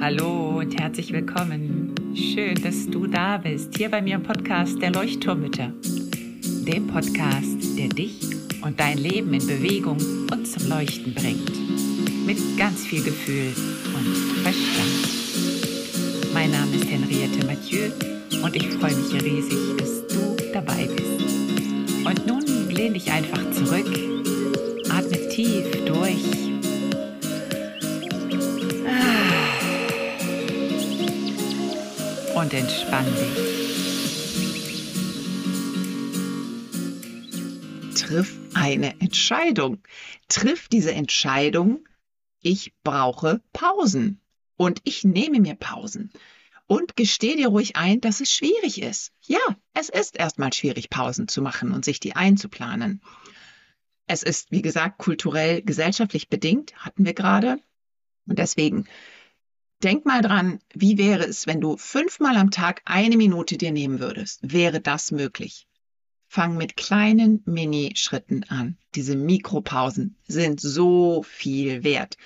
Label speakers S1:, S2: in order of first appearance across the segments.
S1: Hallo und herzlich willkommen. Schön, dass du da bist, hier bei mir im Podcast Der Leuchtturmütter. Dem Podcast, der dich und dein Leben in Bewegung und zum Leuchten bringt. Mit ganz viel Gefühl und Verstand. Mein Name ist Henriette Mathieu und ich freue mich riesig, dass du dabei bist. Und nun lehn dich einfach zurück, und entspann dich.
S2: Triff eine Entscheidung. Triff diese Entscheidung, ich brauche Pausen und ich nehme mir Pausen. Und gesteh dir ruhig ein, dass es schwierig ist. Ja, es ist erstmal schwierig, Pausen zu machen und sich die einzuplanen. Es ist, wie gesagt, kulturell, gesellschaftlich bedingt, hatten wir gerade. Und deswegen denk mal dran, wie wäre es, wenn du fünfmal am Tag eine Minute dir nehmen würdest? Wäre das möglich? Fang mit kleinen Mini-Schritten an. Diese Mikropausen sind so viel wert.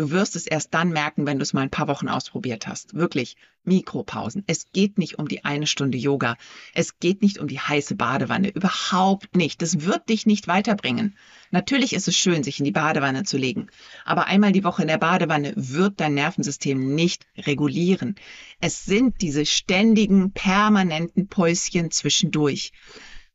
S2: Du wirst es erst dann merken, wenn du es mal ein paar Wochen ausprobiert hast. Wirklich, Mikropausen. Es geht nicht um die eine Stunde Yoga. Es geht nicht um die heiße Badewanne. Überhaupt nicht. Das wird dich nicht weiterbringen. Natürlich ist es schön, sich in die Badewanne zu legen. Aber einmal die Woche in der Badewanne wird dein Nervensystem nicht regulieren. Es sind diese ständigen, permanenten Päuschen zwischendurch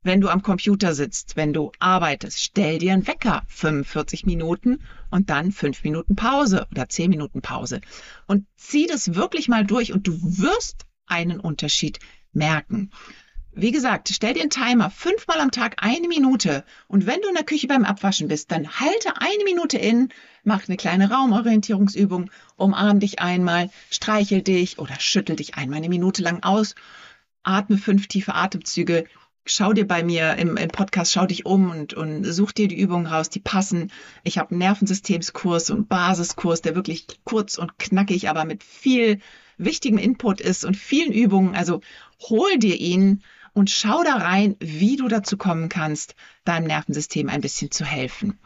S2: wenn du am Computer sitzt, wenn du arbeitest, stell dir einen Wecker, 45 Minuten und dann fünf Minuten Pause oder zehn Minuten Pause. Und zieh das wirklich mal durch und du wirst einen Unterschied merken. Wie gesagt, stell dir einen Timer, fünfmal am Tag eine Minute. Und wenn du in der Küche beim Abwaschen bist, dann halte eine Minute in, mach eine kleine Raumorientierungsübung, umarm dich einmal, streichel dich oder schüttel dich einmal eine Minute lang aus, atme fünf tiefe Atemzüge schau dir bei mir im, im, Podcast, schau dich um und, und such dir die Übungen raus, die passen. Ich habe einen Nervensystemskurs und Basiskurs, der wirklich kurz und knackig, aber mit viel wichtigem Input ist und vielen Übungen. Also hol dir ihn und schau da rein, wie du dazu kommen kannst, deinem Nervensystem ein bisschen zu helfen.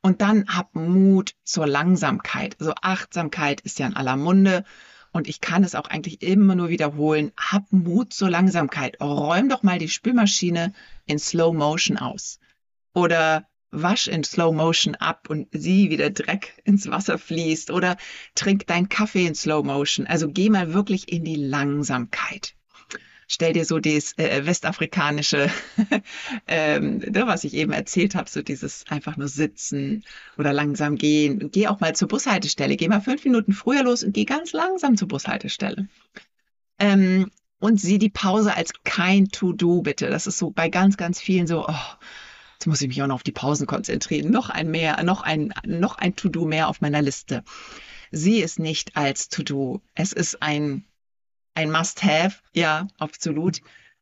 S2: Und dann hab Mut zur Langsamkeit. Also Achtsamkeit ist ja in aller Munde und ich kann es auch eigentlich immer nur wiederholen, hab Mut zur Langsamkeit. Räum doch mal die Spülmaschine in Slow Motion aus. Oder wasch in Slow Motion ab und sieh, wie der Dreck ins Wasser fließt. Oder trink deinen Kaffee in Slow Motion. Also geh mal wirklich in die Langsamkeit stell dir so das äh, westafrikanische, ähm, ne, was ich eben erzählt habe, so dieses einfach nur sitzen oder langsam gehen. Geh auch mal zur Bushaltestelle. Geh mal fünf Minuten früher los und geh ganz langsam zur Bushaltestelle. Ähm, und sieh die Pause als kein To-Do, bitte. Das ist so bei ganz, ganz vielen so, oh, jetzt muss ich mich auch noch auf die Pausen konzentrieren. Noch ein mehr, noch ein, noch ein To-Do mehr auf meiner Liste. Sieh es nicht als To-Do. Es ist ein ein Must-Have, ja, absolut.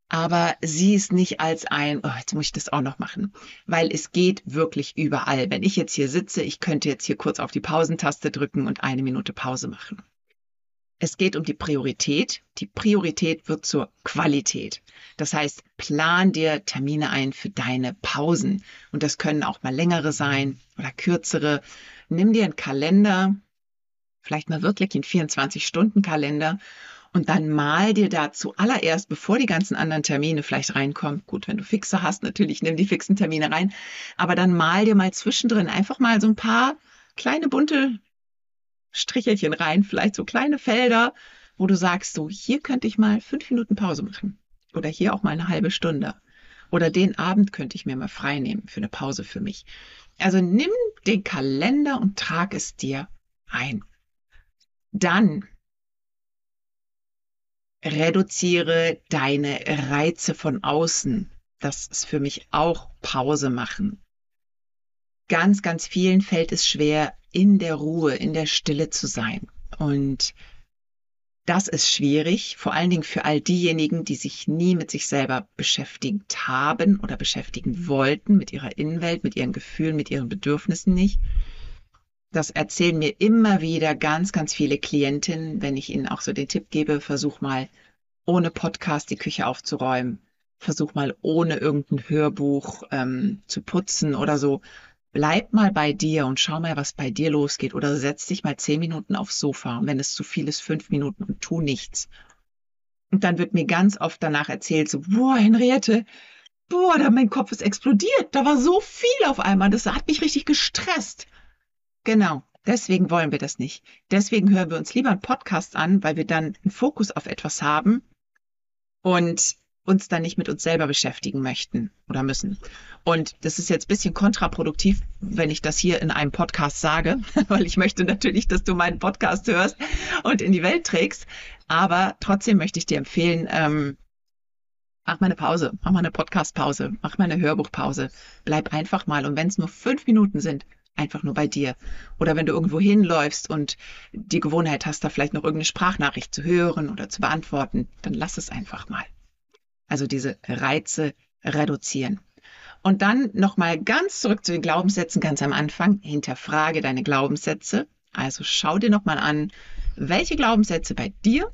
S2: Aber sieh es nicht als ein, oh, jetzt muss ich das auch noch machen, weil es geht wirklich überall. Wenn ich jetzt hier sitze, ich könnte jetzt hier kurz auf die Pausentaste drücken und eine Minute Pause machen. Es geht um die Priorität. Die Priorität wird zur Qualität. Das heißt, plan dir Termine ein für deine Pausen. Und das können auch mal längere sein oder kürzere. Nimm dir einen Kalender, vielleicht mal wirklich einen 24-Stunden-Kalender und dann mal dir dazu allererst, bevor die ganzen anderen Termine vielleicht reinkommen, gut, wenn du Fixe hast, natürlich nimm die fixen Termine rein, aber dann mal dir mal zwischendrin einfach mal so ein paar kleine bunte Strichelchen rein, vielleicht so kleine Felder, wo du sagst, so hier könnte ich mal fünf Minuten Pause machen oder hier auch mal eine halbe Stunde oder den Abend könnte ich mir mal frei nehmen für eine Pause für mich. Also nimm den Kalender und trag es dir ein. Dann reduziere deine Reize von außen. Das ist für mich auch Pause machen. Ganz, ganz vielen fällt es schwer, in der Ruhe, in der Stille zu sein. Und das ist schwierig, vor allen Dingen für all diejenigen, die sich nie mit sich selber beschäftigt haben oder beschäftigen wollten, mit ihrer Innenwelt, mit ihren Gefühlen, mit ihren Bedürfnissen nicht das erzählen mir immer wieder ganz, ganz viele Klientinnen, wenn ich ihnen auch so den Tipp gebe, versuch mal ohne Podcast die Küche aufzuräumen. Versuch mal ohne irgendein Hörbuch ähm, zu putzen oder so. bleib mal bei dir und schau mal, was bei dir losgeht. Oder setz dich mal zehn Minuten aufs Sofa. Und wenn es zu viel ist, fünf Minuten und tu nichts. Und dann wird mir ganz oft danach erzählt, so, boah, Henriette, boah, da mein Kopf ist explodiert. Da war so viel auf einmal. Das hat mich richtig gestresst. Genau. Deswegen wollen wir das nicht. Deswegen hören wir uns lieber einen Podcast an, weil wir dann einen Fokus auf etwas haben und uns dann nicht mit uns selber beschäftigen möchten oder müssen. Und das ist jetzt ein bisschen kontraproduktiv, wenn ich das hier in einem Podcast sage, weil ich möchte natürlich, dass du meinen Podcast hörst und in die Welt trägst. Aber trotzdem möchte ich dir empfehlen, ähm, mach mal eine Pause, mach mal eine Podcastpause, mach mal eine Hörbuchpause. Bleib einfach mal. Und wenn es nur fünf Minuten sind, einfach nur bei dir. Oder wenn du irgendwo hinläufst und die Gewohnheit hast, da vielleicht noch irgendeine Sprachnachricht zu hören oder zu beantworten, dann lass es einfach mal. Also diese Reize reduzieren. Und dann nochmal ganz zurück zu den Glaubenssätzen ganz am Anfang. Hinterfrage deine Glaubenssätze. Also schau dir nochmal an, welche Glaubenssätze bei dir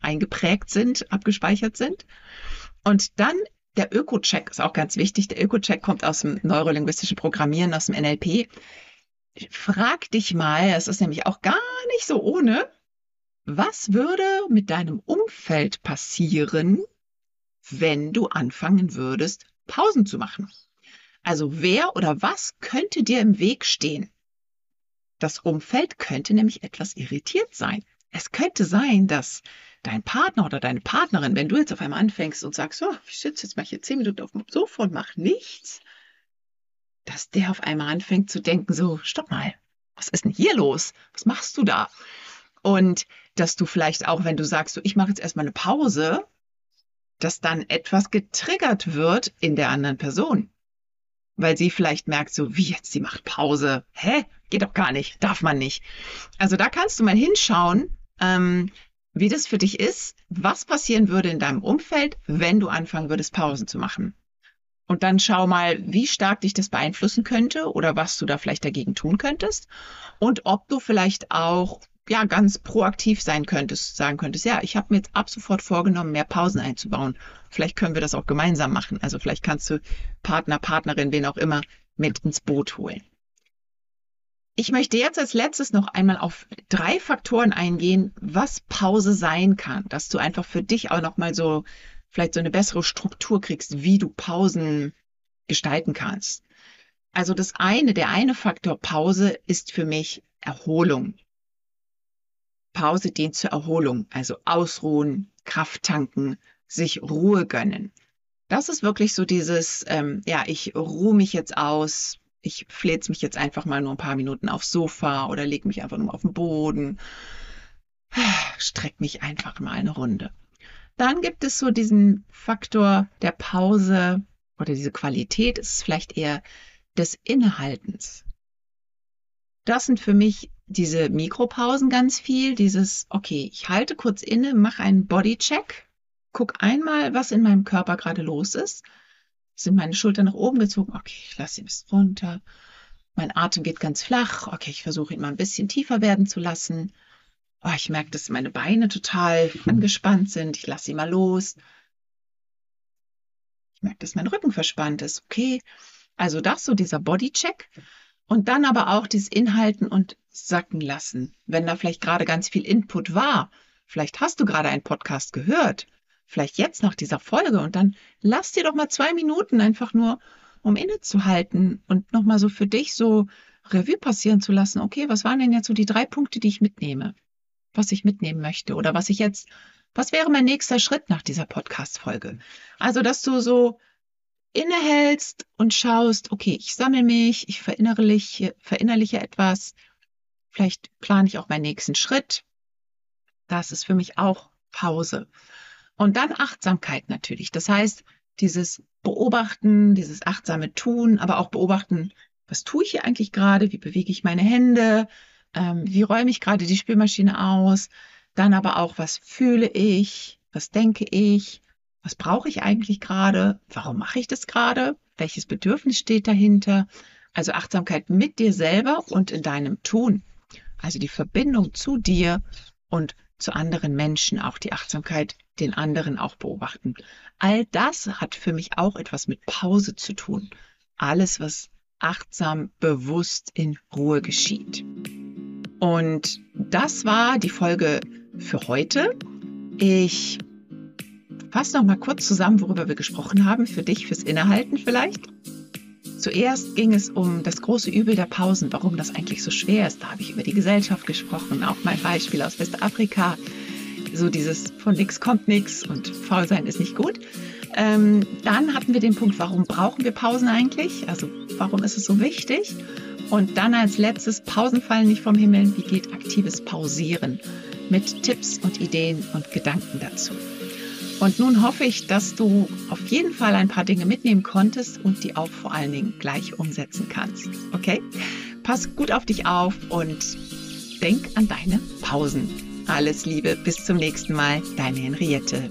S2: eingeprägt sind, abgespeichert sind. Und dann der Öko-Check ist auch ganz wichtig. Der Öko-Check kommt aus dem neurolinguistischen Programmieren, aus dem NLP. Frag dich mal, es ist nämlich auch gar nicht so ohne, was würde mit deinem Umfeld passieren, wenn du anfangen würdest, Pausen zu machen? Also wer oder was könnte dir im Weg stehen? Das Umfeld könnte nämlich etwas irritiert sein. Es könnte sein, dass dein Partner oder deine Partnerin, wenn du jetzt auf einmal anfängst und sagst, so, ich sitze jetzt mal hier zehn Minuten auf dem Sofa und mache nichts, dass der auf einmal anfängt zu denken, so, stopp mal, was ist denn hier los? Was machst du da? Und dass du vielleicht auch, wenn du sagst, so, ich mache jetzt erstmal eine Pause, dass dann etwas getriggert wird in der anderen Person. Weil sie vielleicht merkt, so, wie jetzt, sie macht Pause. Hä? Geht doch gar nicht, darf man nicht. Also da kannst du mal hinschauen, ähm, wie das für dich ist, was passieren würde in deinem Umfeld, wenn du anfangen würdest, Pausen zu machen. Und dann schau mal, wie stark dich das beeinflussen könnte oder was du da vielleicht dagegen tun könntest und ob du vielleicht auch ja ganz proaktiv sein könntest, sagen könntest, ja, ich habe mir jetzt ab sofort vorgenommen, mehr Pausen einzubauen. Vielleicht können wir das auch gemeinsam machen. Also vielleicht kannst du Partner, Partnerin, wen auch immer mit ins Boot holen. Ich möchte jetzt als letztes noch einmal auf drei Faktoren eingehen, was Pause sein kann, dass du einfach für dich auch noch mal so vielleicht so eine bessere Struktur kriegst, wie du Pausen gestalten kannst. Also das eine, der eine Faktor Pause ist für mich Erholung. Pause dient zur Erholung, also ausruhen, Kraft tanken, sich Ruhe gönnen. Das ist wirklich so dieses, ähm, ja, ich ruhe mich jetzt aus, ich fläz mich jetzt einfach mal nur ein paar Minuten aufs Sofa oder leg mich einfach nur auf den Boden. Streck mich einfach mal eine Runde. Dann gibt es so diesen Faktor der Pause oder diese Qualität ist vielleicht eher des Innehaltens. Das sind für mich diese Mikropausen ganz viel, dieses, okay, ich halte kurz inne, mache einen Bodycheck, guck einmal, was in meinem Körper gerade los ist sind meine Schultern nach oben gezogen. Okay, ich lasse ihn bis runter. Mein Atem geht ganz flach. Okay, ich versuche ihn mal ein bisschen tiefer werden zu lassen. Oh, ich merke, dass meine Beine total angespannt sind. Ich lasse sie mal los. Ich merke, dass mein Rücken verspannt ist. Okay, also das so dieser Bodycheck. Und dann aber auch dieses Inhalten und sacken lassen. Wenn da vielleicht gerade ganz viel Input war. Vielleicht hast du gerade einen Podcast gehört vielleicht jetzt nach dieser Folge und dann lass dir doch mal zwei Minuten einfach nur, um innezuhalten und nochmal so für dich so Revue passieren zu lassen. Okay, was waren denn jetzt so die drei Punkte, die ich mitnehme? Was ich mitnehmen möchte oder was ich jetzt, was wäre mein nächster Schritt nach dieser Podcast-Folge? Also, dass du so innehältst und schaust, okay, ich sammle mich, ich verinnerliche, verinnerliche etwas, vielleicht plane ich auch meinen nächsten Schritt. Das ist für mich auch Pause. Und dann Achtsamkeit natürlich. Das heißt, dieses Beobachten, dieses achtsame Tun, aber auch beobachten, was tue ich hier eigentlich gerade? Wie bewege ich meine Hände? Ähm, wie räume ich gerade die Spülmaschine aus? Dann aber auch, was fühle ich? Was denke ich? Was brauche ich eigentlich gerade? Warum mache ich das gerade? Welches Bedürfnis steht dahinter? Also Achtsamkeit mit dir selber und in deinem Tun. Also die Verbindung zu dir und zu anderen Menschen, auch die Achtsamkeit den anderen auch beobachten. All das hat für mich auch etwas mit Pause zu tun. Alles, was achtsam, bewusst in Ruhe geschieht. Und das war die Folge für heute. Ich fasse noch mal kurz zusammen, worüber wir gesprochen haben, für dich, fürs Innehalten vielleicht. Zuerst ging es um das große Übel der Pausen, warum das eigentlich so schwer ist. Da habe ich über die Gesellschaft gesprochen, auch mein Beispiel aus Westafrika. So dieses von nix kommt nix und faul sein ist nicht gut. Ähm, dann hatten wir den Punkt, warum brauchen wir Pausen eigentlich? Also warum ist es so wichtig? Und dann als letztes, Pausen fallen nicht vom Himmel. Wie geht aktives Pausieren? Mit Tipps und Ideen und Gedanken dazu. Und nun hoffe ich, dass du auf jeden Fall ein paar Dinge mitnehmen konntest und die auch vor allen Dingen gleich umsetzen kannst. Okay? Pass gut auf dich auf und denk an deine Pausen. Alles Liebe, bis zum nächsten Mal, deine Henriette.